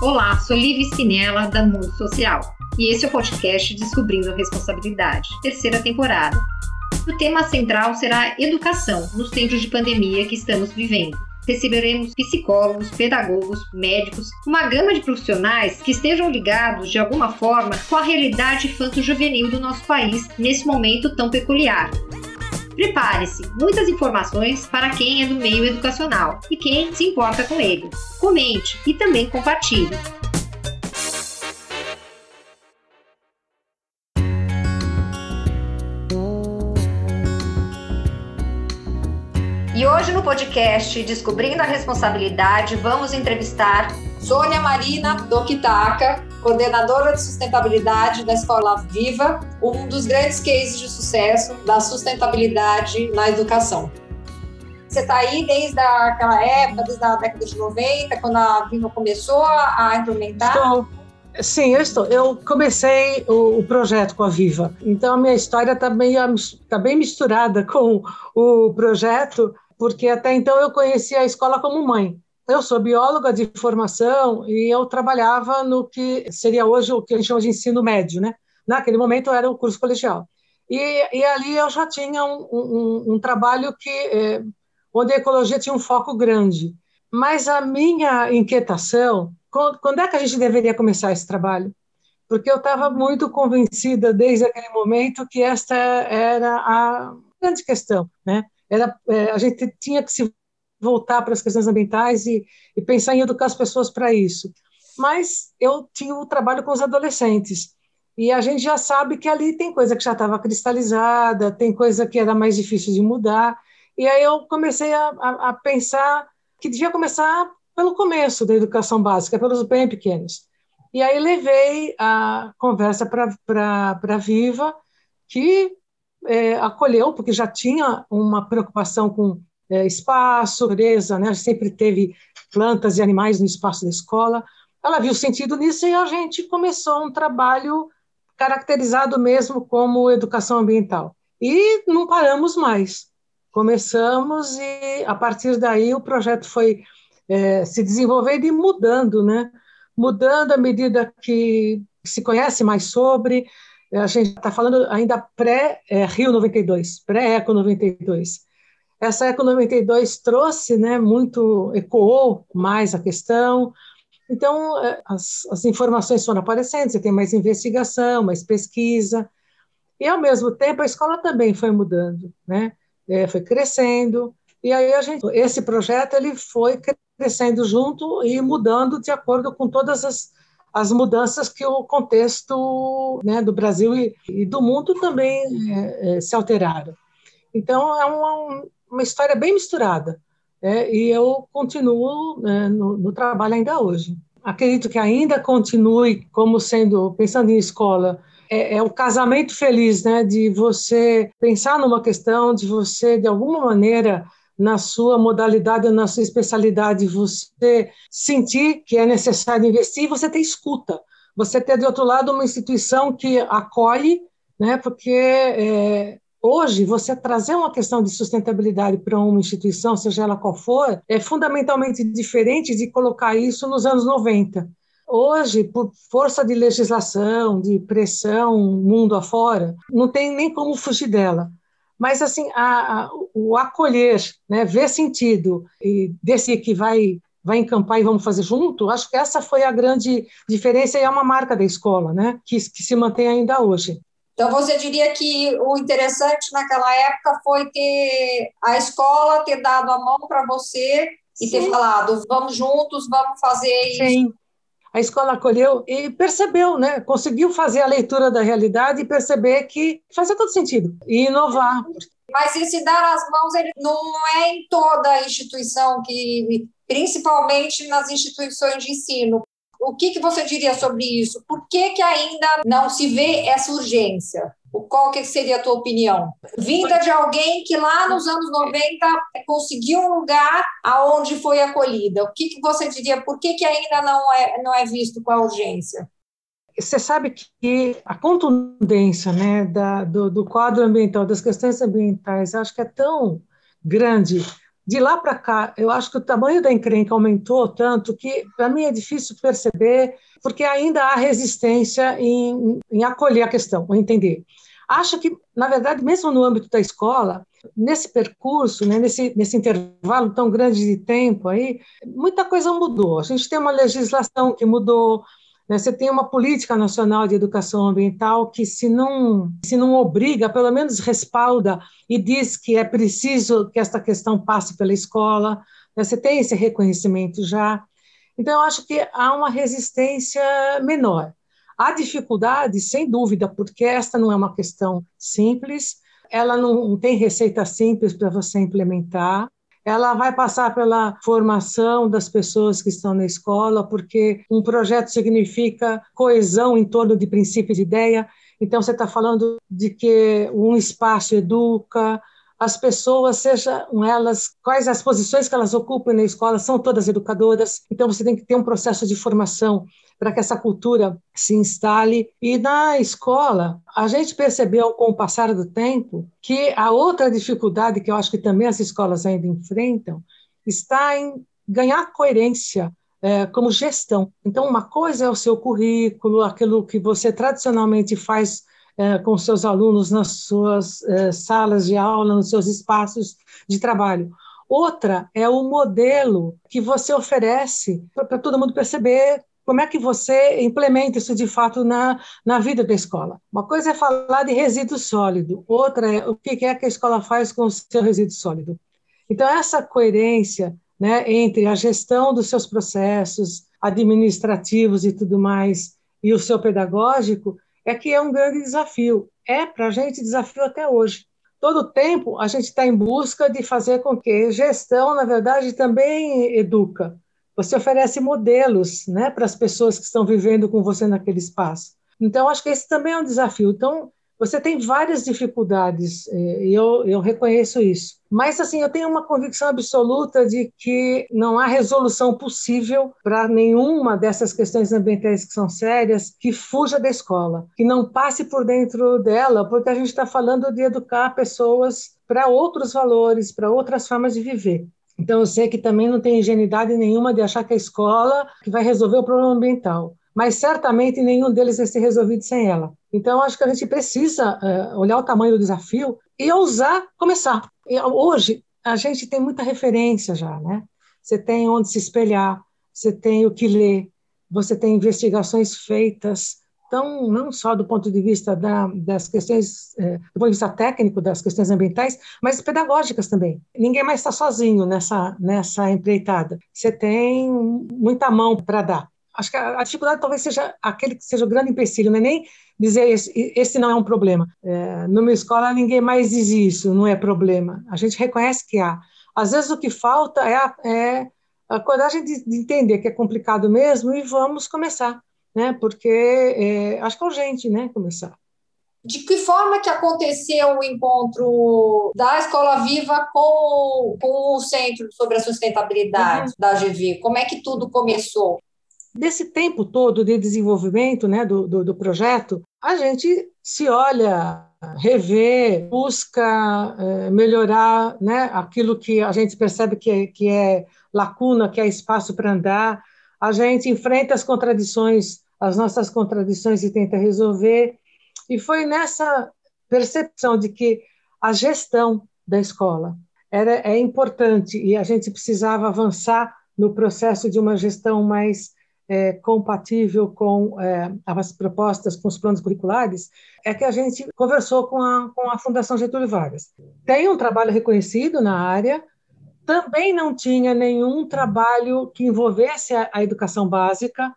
Olá, sou Liv Spinella, da Mundo Social, e esse é o podcast Descobrindo a Responsabilidade, terceira temporada. O tema central será educação nos tempos de pandemia que estamos vivendo. Receberemos psicólogos, pedagogos, médicos, uma gama de profissionais que estejam ligados de alguma forma com a realidade infanto-juvenil do nosso país nesse momento tão peculiar. Prepare-se, muitas informações para quem é do meio educacional e quem se importa com ele. Comente e também compartilhe. E hoje no podcast Descobrindo a Responsabilidade, vamos entrevistar Sônia Marina Dokitaka, coordenadora de sustentabilidade da Escola Viva, um dos grandes cases de sucesso da sustentabilidade na educação. Você está aí desde aquela época, desde a década de 90, quando a Viva começou a implementar? Estou. Sim, eu estou. Eu comecei o, o projeto com a Viva, então a minha história está tá bem misturada com o projeto, porque até então eu conhecia a escola como mãe. Eu sou bióloga de formação e eu trabalhava no que seria hoje o que a gente chama de ensino médio, né? Naquele momento era o curso colegial. E, e ali eu já tinha um, um, um trabalho que é, onde a ecologia tinha um foco grande. Mas a minha inquietação, quando, quando é que a gente deveria começar esse trabalho? Porque eu estava muito convencida desde aquele momento que esta era a grande questão, né? Era, é, a gente tinha que se voltar para as questões ambientais e, e pensar em educar as pessoas para isso. Mas eu tinha o um trabalho com os adolescentes. E a gente já sabe que ali tem coisa que já estava cristalizada, tem coisa que era mais difícil de mudar. E aí eu comecei a, a, a pensar que devia começar pelo começo da educação básica, pelos bem pequenos. E aí levei a conversa para Viva, que é, acolheu, porque já tinha uma preocupação com é, espaço, natureza, né? sempre teve plantas e animais no espaço da escola. Ela viu sentido nisso e a gente começou um trabalho caracterizado mesmo como educação ambiental. E não paramos mais. Começamos e, a partir daí, o projeto foi é, se desenvolvendo e mudando, né? Mudando à medida que se conhece mais sobre. A gente está falando ainda pré-Rio 92, pré-Eco 92. Essa Eco 92 trouxe, né, muito, ecoou mais a questão. Então, é, as, as informações foram aparecendo, você tem mais investigação, mais pesquisa. E, ao mesmo tempo, a escola também foi mudando, né? É, foi crescendo. E aí, a gente, esse projeto ele foi crescendo junto e mudando de acordo com todas as, as mudanças que o contexto né, do Brasil e, e do mundo também é, é, se alteraram. Então, é um, uma história bem misturada. Né? E eu continuo né, no, no, trabalho ainda hoje. Acredito que ainda continue como sendo, pensando em escola, é, é, o casamento feliz, né? De você pensar numa questão, de você, de alguma maneira, na sua modalidade, na sua especialidade, você sentir que é necessário investir e você ter escuta. Você ter, de outro lado, uma instituição que acolhe, né? Porque é, Hoje, você trazer uma questão de sustentabilidade para uma instituição, seja ela qual for, é fundamentalmente diferente de colocar isso nos anos 90. Hoje, por força de legislação, de pressão, mundo afora, não tem nem como fugir dela. Mas, assim, a, a, o acolher, né, ver sentido e desse que vai vai encampar e vamos fazer junto, acho que essa foi a grande diferença e é uma marca da escola, né, que, que se mantém ainda hoje. Então, você diria que o interessante naquela época foi ter a escola ter dado a mão para você e Sim. ter falado: vamos juntos, vamos fazer isso. Sim. A escola acolheu e percebeu, né? conseguiu fazer a leitura da realidade e perceber que fazia todo sentido e inovar. Mas esse dar as mãos ele não é em toda a instituição, que principalmente nas instituições de ensino. O que, que você diria sobre isso? Por que, que ainda não se vê essa urgência? Qual que seria a tua opinião? Vinda de alguém que lá nos anos 90 conseguiu um lugar aonde foi acolhida. O que, que você diria? Por que, que ainda não é, não é visto com a urgência? Você sabe que a contundência né, da, do, do quadro ambiental, das questões ambientais, acho que é tão grande de lá para cá, eu acho que o tamanho da encrenca aumentou tanto que, para mim, é difícil perceber, porque ainda há resistência em, em acolher a questão, ou entender. Acho que, na verdade, mesmo no âmbito da escola, nesse percurso, né, nesse, nesse intervalo tão grande de tempo aí, muita coisa mudou. A gente tem uma legislação que mudou, você tem uma política nacional de educação ambiental que, se não, se não obriga, pelo menos respalda e diz que é preciso que esta questão passe pela escola. Né, você tem esse reconhecimento já. Então, eu acho que há uma resistência menor. Há dificuldade, sem dúvida, porque esta não é uma questão simples, ela não tem receita simples para você implementar. Ela vai passar pela formação das pessoas que estão na escola, porque um projeto significa coesão em torno de princípios de ideia. Então, você está falando de que um espaço educa, as pessoas, sejam elas, quais as posições que elas ocupam na escola, são todas educadoras, então você tem que ter um processo de formação para que essa cultura se instale. E na escola, a gente percebeu com o passar do tempo que a outra dificuldade que eu acho que também as escolas ainda enfrentam está em ganhar coerência é, como gestão. Então, uma coisa é o seu currículo, aquilo que você tradicionalmente faz é, com seus alunos nas suas é, salas de aula, nos seus espaços de trabalho. Outra é o modelo que você oferece para todo mundo perceber como é que você implementa isso de fato na, na vida da escola. Uma coisa é falar de resíduo sólido, outra é o que é que a escola faz com o seu resíduo sólido. Então, essa coerência né, entre a gestão dos seus processos administrativos e tudo mais e o seu pedagógico é que é um grande desafio. É para a gente desafio até hoje. Todo o tempo a gente está em busca de fazer com que gestão, na verdade, também educa. Você oferece modelos né, para as pessoas que estão vivendo com você naquele espaço. Então, acho que esse também é um desafio. Então, você tem várias dificuldades, e eu, eu reconheço isso. Mas, assim, eu tenho uma convicção absoluta de que não há resolução possível para nenhuma dessas questões ambientais que são sérias que fuja da escola, que não passe por dentro dela, porque a gente está falando de educar pessoas para outros valores, para outras formas de viver. Então, eu sei que também não tem ingenuidade nenhuma de achar que a escola que vai resolver o problema ambiental, mas certamente nenhum deles vai ser resolvido sem ela. Então, acho que a gente precisa uh, olhar o tamanho do desafio e ousar começar. E, hoje, a gente tem muita referência já, né? Você tem onde se espelhar, você tem o que ler, você tem investigações feitas, então, não só do ponto de vista da, das questões, é, do ponto de vista técnico das questões ambientais, mas pedagógicas também. Ninguém mais está sozinho nessa, nessa empreitada. Você tem muita mão para dar. Acho que a, a, dificuldade talvez seja aquele que seja o grande empecilho, não é nem dizer esse, esse não é um problema. É, numa escola, ninguém mais diz isso, não é problema. A gente reconhece que há. Às vezes, o que falta é a, é a coragem de, de entender que é complicado mesmo e vamos começar né? Porque é, acho que é urgente, né? Começar. De que forma que aconteceu o encontro da Escola Viva com, com o Centro sobre a Sustentabilidade uhum. da GV? Como é que tudo começou? Desse tempo todo de desenvolvimento né, do, do, do projeto, a gente se olha, revê, busca é, melhorar né, aquilo que a gente percebe que é, que é lacuna, que é espaço para andar. A gente enfrenta as contradições as nossas contradições e tenta resolver. E foi nessa percepção de que a gestão da escola era é importante e a gente precisava avançar no processo de uma gestão mais é, compatível com é, as propostas, com os planos curriculares, é que a gente conversou com a, com a Fundação Getúlio Vargas. Tem um trabalho reconhecido na área, também não tinha nenhum trabalho que envolvesse a, a educação básica,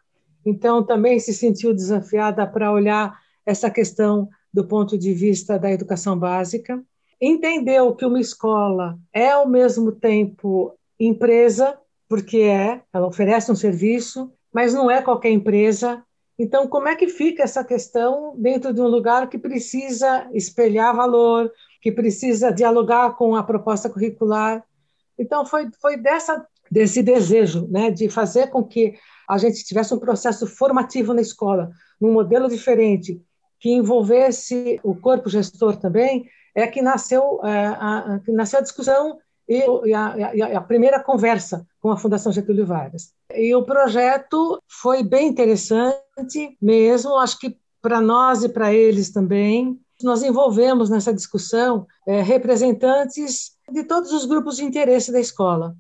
então, também se sentiu desafiada para olhar essa questão do ponto de vista da educação básica. Entendeu que uma escola é, ao mesmo tempo, empresa, porque é, ela oferece um serviço, mas não é qualquer empresa. Então, como é que fica essa questão dentro de um lugar que precisa espelhar valor, que precisa dialogar com a proposta curricular? Então, foi, foi dessa, desse desejo né, de fazer com que a gente tivesse um processo formativo na escola, num modelo diferente, que envolvesse o corpo gestor também, é que nasceu, é, a, que nasceu a discussão e a, e a, primeira conversa com a Fundação Getúlio Vargas. E o projeto foi bem interessante mesmo, acho que para nós e para eles também. Nós envolvemos nessa discussão é, representantes de todos os grupos de interesse da escola.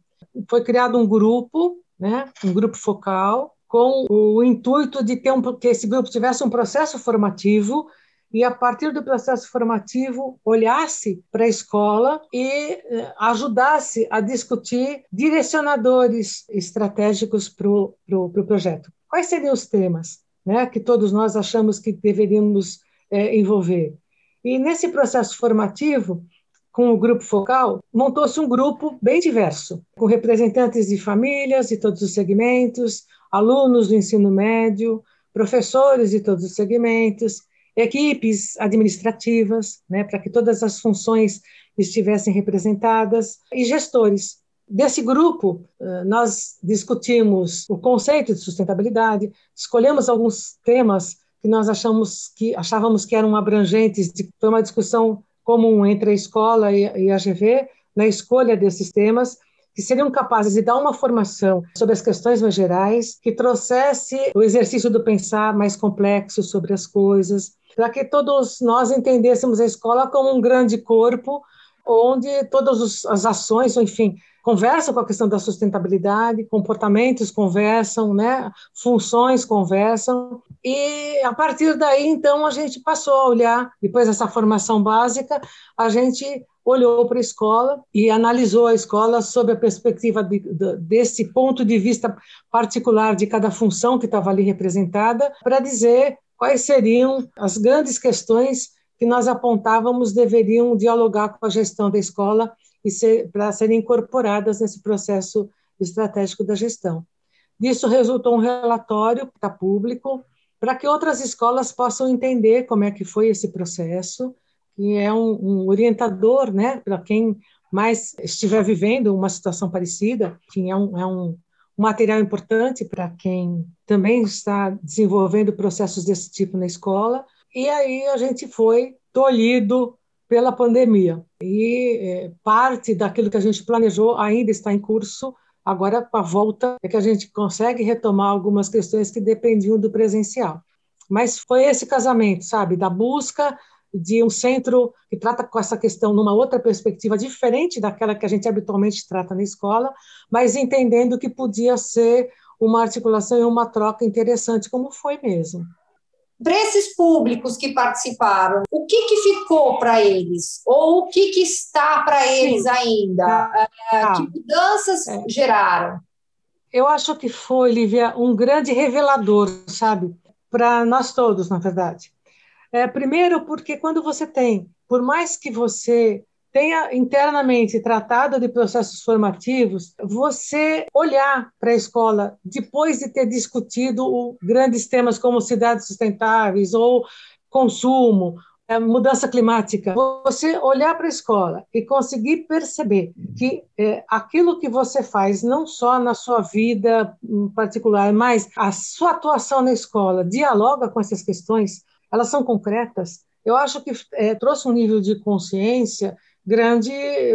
Foi criado um grupo, né, um grupo focal, com o intuito de ter um, que esse grupo tivesse um processo formativo e, a partir do processo formativo, olhasse para a escola e eh, ajudasse a discutir direcionadores estratégicos para o pro, pro projeto. Quais seriam os temas né, que todos nós achamos que deveríamos é, envolver? E nesse processo formativo, com o grupo focal, montou-se um grupo bem diverso, com representantes de famílias de todos os segmentos, alunos do ensino médio, professores de todos os segmentos, equipes administrativas, né, para que todas as funções estivessem representadas, e gestores. Desse grupo, eh, nós discutimos o conceito de sustentabilidade, escolhemos alguns temas que nós achamos que achávamos que eram abrangentes, foi uma discussão comum entre a escola e a GV na escolha desses temas, que seriam capazes de dar uma formação sobre as questões mais gerais, que trouxesse o exercício do pensar mais complexo sobre as coisas, para que todos nós entendêssemos a escola como um grande corpo, onde todas as ações, enfim, conversam com a questão da sustentabilidade, comportamentos conversam, né? funções conversam, e a partir daí, então, a gente passou a olhar, depois dessa formação básica, a gente olhou para a escola e analisou a escola sob a perspectiva de, de, desse ponto de vista particular de cada função que estava ali representada, para dizer quais seriam as grandes questões que nós apontávamos deveriam dialogar com a gestão da escola e ser, para serem incorporadas nesse processo estratégico da gestão. Disso resultou um relatório que está público, para que outras escolas possam entender como é que foi esse processo, que é um, um orientador, né, para quem mais estiver vivendo uma situação parecida, que é um, é um, material importante para quem também está desenvolvendo processos desse tipo na escola. E aí a gente foi tolhido pela pandemia. E é, parte daquilo que a gente planejou ainda está em curso. Agora, com a volta, é que a gente consegue retomar algumas questões que dependiam do presencial. Mas foi esse casamento, sabe, da busca de um centro que trata com essa questão numa outra perspectiva diferente daquela que a gente habitualmente trata na escola, mas entendendo que podia ser uma articulação e uma troca interessante, como foi mesmo. Para esses públicos que participaram, o que, que ficou para eles? Ou o que, que está para eles Sim. ainda? Ah, ah, que mudanças é. geraram? Eu acho que foi, Lívia, um grande revelador, sabe? Para nós todos, na verdade é, primeiro, porque quando você tem, por mais que você tenha internamente tratado de processos formativos, você olhar para a escola depois de ter discutido grandes temas como cidades sustentáveis ou consumo, é, mudança climática, você olhar para a escola e conseguir perceber que é, aquilo que você faz, não só na sua vida particular, mas a sua atuação na escola dialoga com essas questões, elas são concretas, eu acho que é, trouxe um nível de consciência grande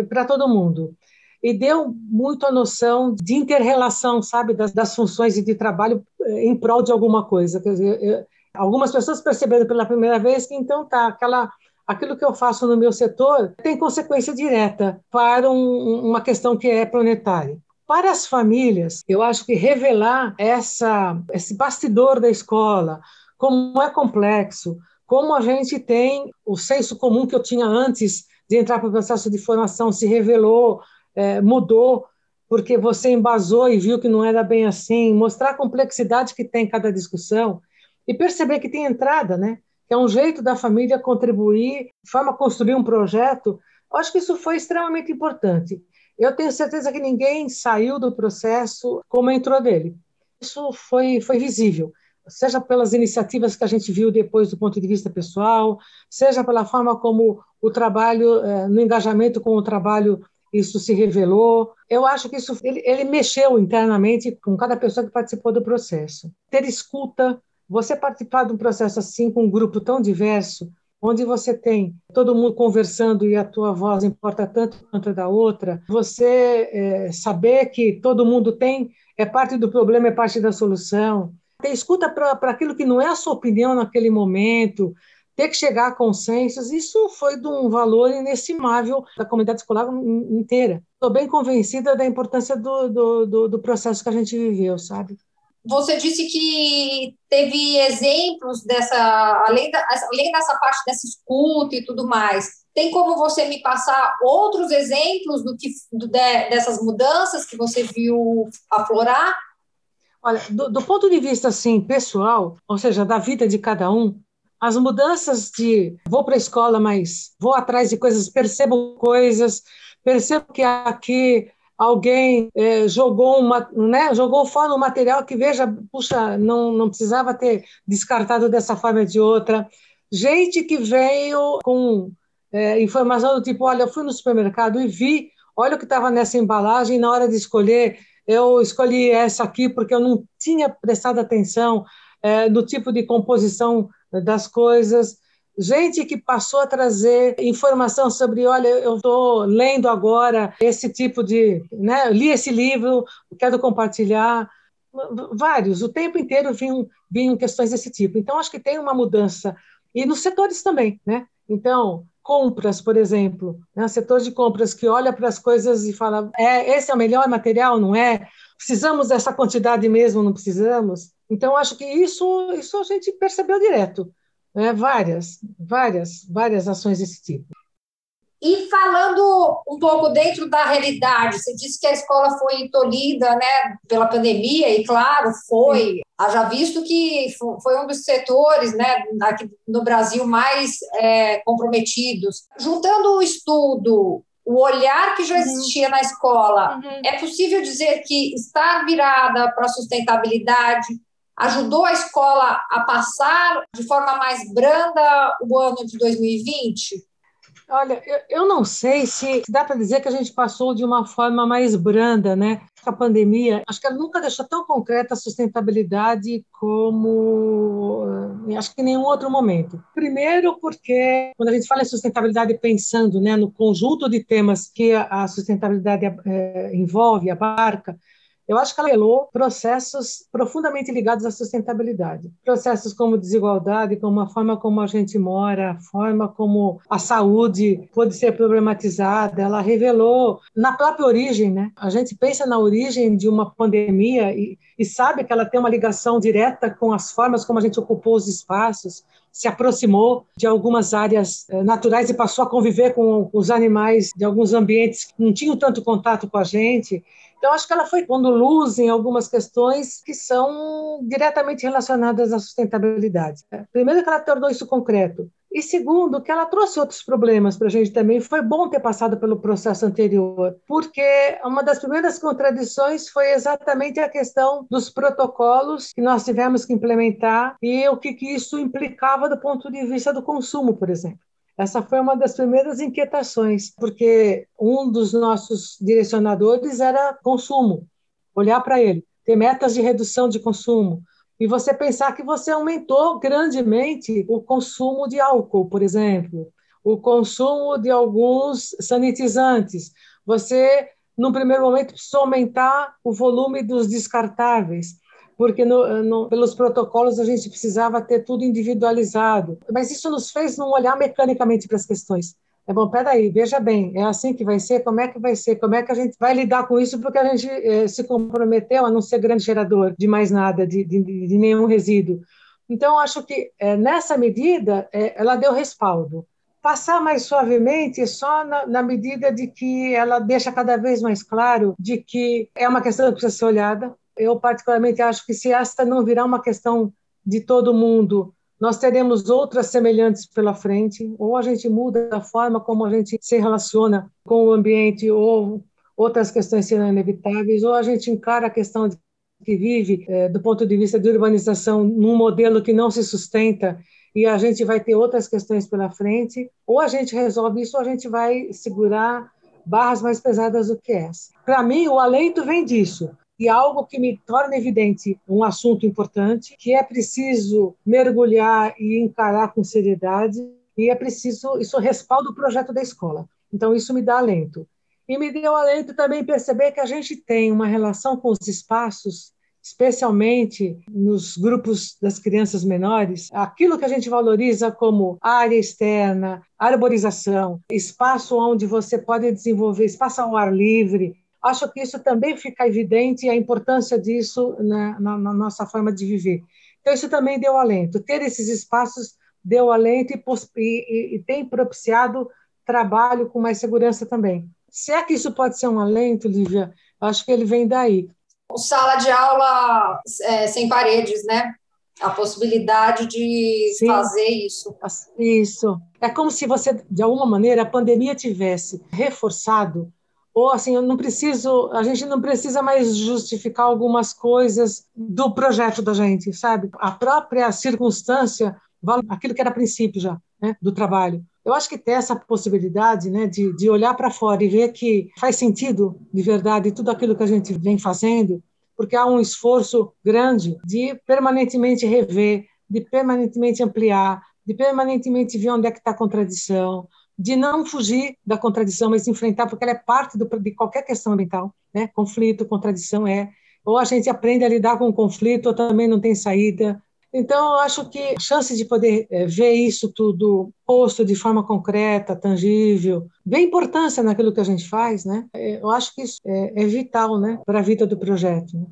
para todo mundo. E deu muito a noção de interrelação, sabe, das, das funções e de trabalho é, em prol de alguma coisa. Quer dizer, eu, algumas pessoas perceberam pela primeira vez que, então, tá, aquela, aquilo que eu faço no meu setor tem consequência direta para um, uma questão que é planetária. Para as famílias, eu acho que revelar essa, esse bastidor da escola, como é complexo, como a gente tem o senso comum que eu tinha antes de entrar para o processo de formação se revelou, é, mudou, porque você embasou e viu que não era bem assim, mostrar a complexidade que tem cada discussão e perceber que tem entrada, né? que é um jeito da família contribuir, forma construir um projeto. Eu acho que isso foi extremamente importante. Eu tenho certeza que ninguém saiu do processo como entrou dele. Isso foi, foi visível seja pelas iniciativas que a gente viu depois do ponto de vista pessoal, seja pela forma como o trabalho, eh, no engajamento com o trabalho, isso se revelou. Eu acho que isso ele, ele mexeu internamente com cada pessoa que participou do processo. Ter escuta, você participar de um processo assim com um grupo tão diverso, onde você tem todo mundo conversando e a tua voz importa tanto quanto a da outra, você é, saber que todo mundo tem, é parte do problema, é parte da solução, ter escuta para aquilo que não é a sua opinião naquele momento, ter que chegar a consensos, isso foi de um valor inestimável da comunidade escolar inteira. Estou bem convencida da importância do, do, do, do processo que a gente viveu, sabe? Você disse que teve exemplos dessa, além, da, além dessa parte dessa escuta e tudo mais. Tem como você me passar outros exemplos do que do, de, dessas mudanças que você viu aflorar? Olha, do, do ponto de vista assim pessoal, ou seja, da vida de cada um, as mudanças de vou para a escola, mas vou atrás de coisas, percebo coisas, percebo que aqui alguém é, jogou uma, né, jogou fora um material que veja, puxa, não não precisava ter descartado dessa forma ou de outra. Gente que veio com é, informação do tipo, olha, eu fui no supermercado e vi, olha o que estava nessa embalagem, na hora de escolher, eu escolhi essa aqui porque eu não tinha prestado atenção é, no tipo de composição das coisas gente que passou a trazer informação sobre, olha, eu estou lendo agora esse tipo de, né, li esse livro, quero compartilhar, vários, o tempo inteiro vinham, vinham questões desse tipo. Então, acho que tem uma mudança, e nos setores também, né? Então, compras, por exemplo, né? setor de compras que olha para as coisas e fala, é, esse é o melhor material, não é? Precisamos dessa quantidade mesmo, não precisamos? Então, acho que isso, isso a gente percebeu direto né? várias, várias, várias ações desse tipo. E falando um pouco dentro da realidade, você disse que a escola foi tolhida né, pela pandemia, e claro, foi. Haja visto que foi um dos setores né, aqui no Brasil mais é, comprometidos. Juntando o estudo, o olhar que já uhum. existia uhum. na escola, uhum. é possível dizer que está virada para a sustentabilidade, ajudou a escola a passar de forma mais branda o ano de 2020? Olha, eu, eu não sei se dá para dizer que a gente passou de uma forma mais branda, né? A pandemia, acho que ela nunca deixou tão concreta a sustentabilidade como eh, acho que em nenhum outro momento. Primeiro, porque quando a gente fala em sustentabilidade pensando né, no conjunto de temas que a sustentabilidade é, envolve, abarca, eu acho que ela revelou processos profundamente ligados à sustentabilidade. Processos como desigualdade, como a forma como a gente mora, a forma como a saúde pode ser problematizada. Ela revelou na própria origem, né? A gente pensa na origem de uma pandemia e, e sabe que ela tem uma ligação direta com as formas como a gente ocupou os espaços, se aproximou de algumas áreas eh, naturais e passou a conviver com os animais de alguns ambientes que não tinham tanto contato com a gente. Então, acho que ela foi pondo luz em algumas questões que são diretamente relacionadas à sustentabilidade. Primeiro, que ela tornou isso concreto. E segundo, que ela trouxe outros problemas para a gente também. Foi bom ter passado pelo processo anterior, porque uma das primeiras contradições foi exatamente a questão dos protocolos que nós tivemos que implementar e o que, que isso implicava do ponto de vista do consumo, por exemplo. Essa foi uma das primeiras inquietações, porque um dos nossos direcionadores era consumo, olhar para ele, ter metas de redução de consumo, e você pensar que você aumentou grandemente o consumo de álcool, por exemplo, o consumo de alguns sanitizantes. Você, num primeiro momento, precisou aumentar o volume dos descartáveis porque no, no, pelos protocolos a gente precisava ter tudo individualizado. Mas isso nos fez não olhar mecanicamente para as questões. É bom, peraí, veja bem, é assim que vai ser? Como é que vai ser? Como é que a gente vai lidar com isso? Porque a gente eh, se comprometeu a não ser grande gerador de mais nada, de, de, de nenhum resíduo. Então, acho que eh, nessa medida eh, ela deu respaldo. Passar mais suavemente só na, na medida de que ela deixa cada vez mais claro de que é uma questão que precisa ser olhada, eu particularmente acho que se esta não virar uma questão de todo mundo, nós teremos outras semelhantes pela frente, ou a gente muda a forma como a gente se relaciona com o ambiente, ou outras questões serão inevitáveis, ou a gente encara a questão que vive é, do ponto de vista de urbanização num modelo que não se sustenta e a gente vai ter outras questões pela frente, ou a gente resolve isso, ou a gente vai segurar barras mais pesadas do que essa. Para mim, o alento vem disso e algo que me torna evidente um assunto importante, que é preciso mergulhar e encarar com seriedade, e é preciso, isso respalda o projeto da escola. Então, isso me dá alento. E me deu alento também perceber que a gente tem uma relação com os espaços, especialmente nos grupos das crianças menores, aquilo que a gente valoriza como área externa, arborização, espaço onde você pode desenvolver, espaço ao ar livre. Acho que isso também fica evidente a importância disso na, na, na nossa forma de viver. Então, isso também deu alento. Ter esses espaços deu alento e, e, e tem propiciado trabalho com mais segurança também. Se é que isso pode ser um alento, Lívia, acho que ele vem daí. O sala de aula é, sem paredes, né? A possibilidade de Sim. fazer isso. Isso. É como se você, de alguma maneira, a pandemia tivesse reforçado ou assim, eu não preciso, a gente não precisa mais justificar algumas coisas do projeto da gente, sabe? A própria circunstância aquilo que era princípio já, né, do trabalho. Eu acho que ter essa possibilidade né, de, de olhar para fora e ver que faz sentido, de verdade, tudo aquilo que a gente vem fazendo, porque há um esforço grande de permanentemente rever, de permanentemente ampliar, de permanentemente ver onde é que está a contradição, de não fugir da contradição, mas enfrentar, porque ela é parte do, de qualquer questão ambiental. Né? Conflito, contradição é. Ou a gente aprende a lidar com o conflito, ou também não tem saída, então, eu acho que a chance de poder é, ver isso tudo posto de forma concreta, tangível, ver importância naquilo que a gente faz, né? É, eu acho que isso é, é vital, né, para a vida do projeto. Né?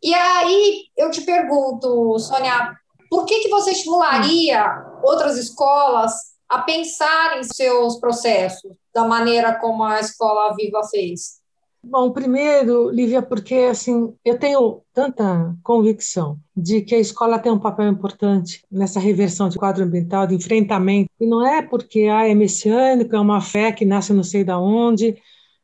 E aí, eu te pergunto, Sônia, por que, que você estimularia outras escolas a pensar em seus processos da maneira como a Escola Viva fez? Bom, primeiro, Lívia, porque assim, eu tenho tanta convicção de que a escola tem um papel importante nessa reversão de quadro ambiental, de enfrentamento, e não é porque ah, é messiânico, é uma fé que nasce não sei da onde,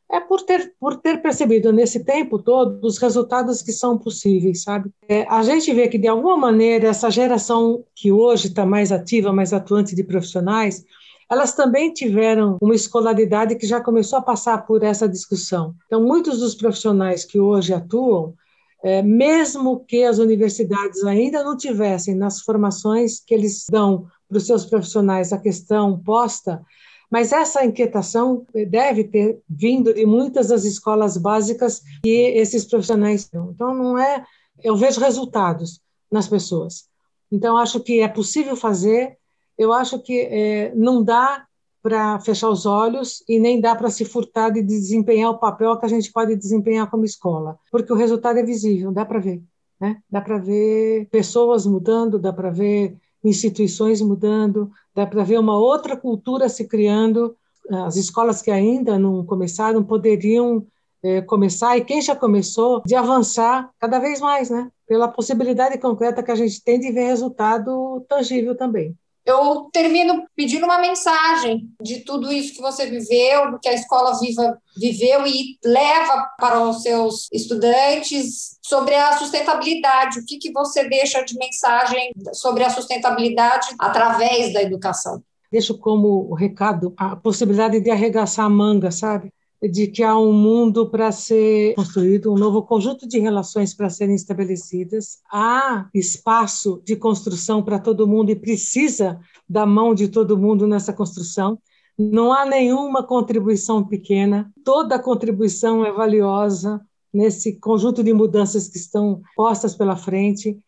é por ter, por ter percebido nesse tempo todo os resultados que são possíveis, sabe? É, a gente vê que, de alguma maneira, essa geração que hoje está mais ativa, mais atuante de profissionais, elas também tiveram uma escolaridade que já começou a passar por essa discussão. Então, muitos dos profissionais que hoje atuam, é, mesmo que as universidades ainda não tivessem nas formações que eles dão para os seus profissionais a questão posta, mas essa inquietação deve ter vindo de muitas das escolas básicas que esses profissionais. Então, não é. Eu vejo resultados nas pessoas. Então, acho que é possível fazer, eu acho que é, não dá para fechar os olhos e nem dá para se furtar de desempenhar o papel que a gente pode desempenhar como escola, porque o resultado é visível, dá para ver. Né? Dá para ver pessoas mudando, dá para ver instituições mudando, dá para ver uma outra cultura se criando. As escolas que ainda não começaram poderiam é, começar, e quem já começou, de avançar cada vez mais, né? pela possibilidade concreta que a gente tem de ver resultado tangível também eu termino pedindo uma mensagem de tudo isso que você viveu, do que a Escola Viva viveu e leva para os seus estudantes sobre a sustentabilidade. O que, que você deixa de mensagem sobre a sustentabilidade através da educação? Deixo como recado a possibilidade de arregaçar a manga, sabe? De que há um mundo para ser construído, um novo conjunto de relações para serem estabelecidas. Há espaço de construção para todo mundo e precisa da mão de todo mundo nessa construção. Não há nenhuma contribuição pequena, toda contribuição é valiosa nesse conjunto de mudanças que estão postas pela frente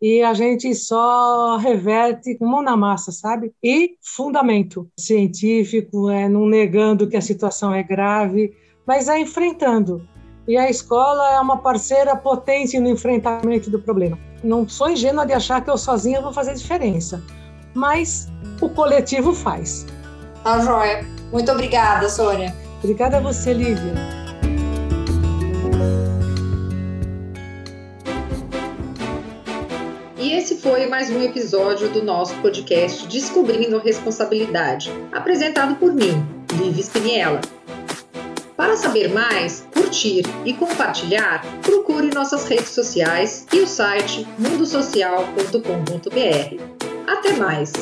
e a gente só reverte com mão na massa, sabe? E fundamento científico, é, não negando que a situação é grave, mas é enfrentando. E a escola é uma parceira potente no enfrentamento do problema. Não sou ingênua de achar que eu sozinha vou fazer diferença, mas o coletivo faz. Tá joia. Muito obrigada, Sônia. Obrigada a você, Lívia. Foi mais um episódio do nosso podcast Descobrindo Responsabilidade, apresentado por mim, Liv Spiniella. Para saber mais, curtir e compartilhar, procure nossas redes sociais e o site mundosocial.com.br. Até mais!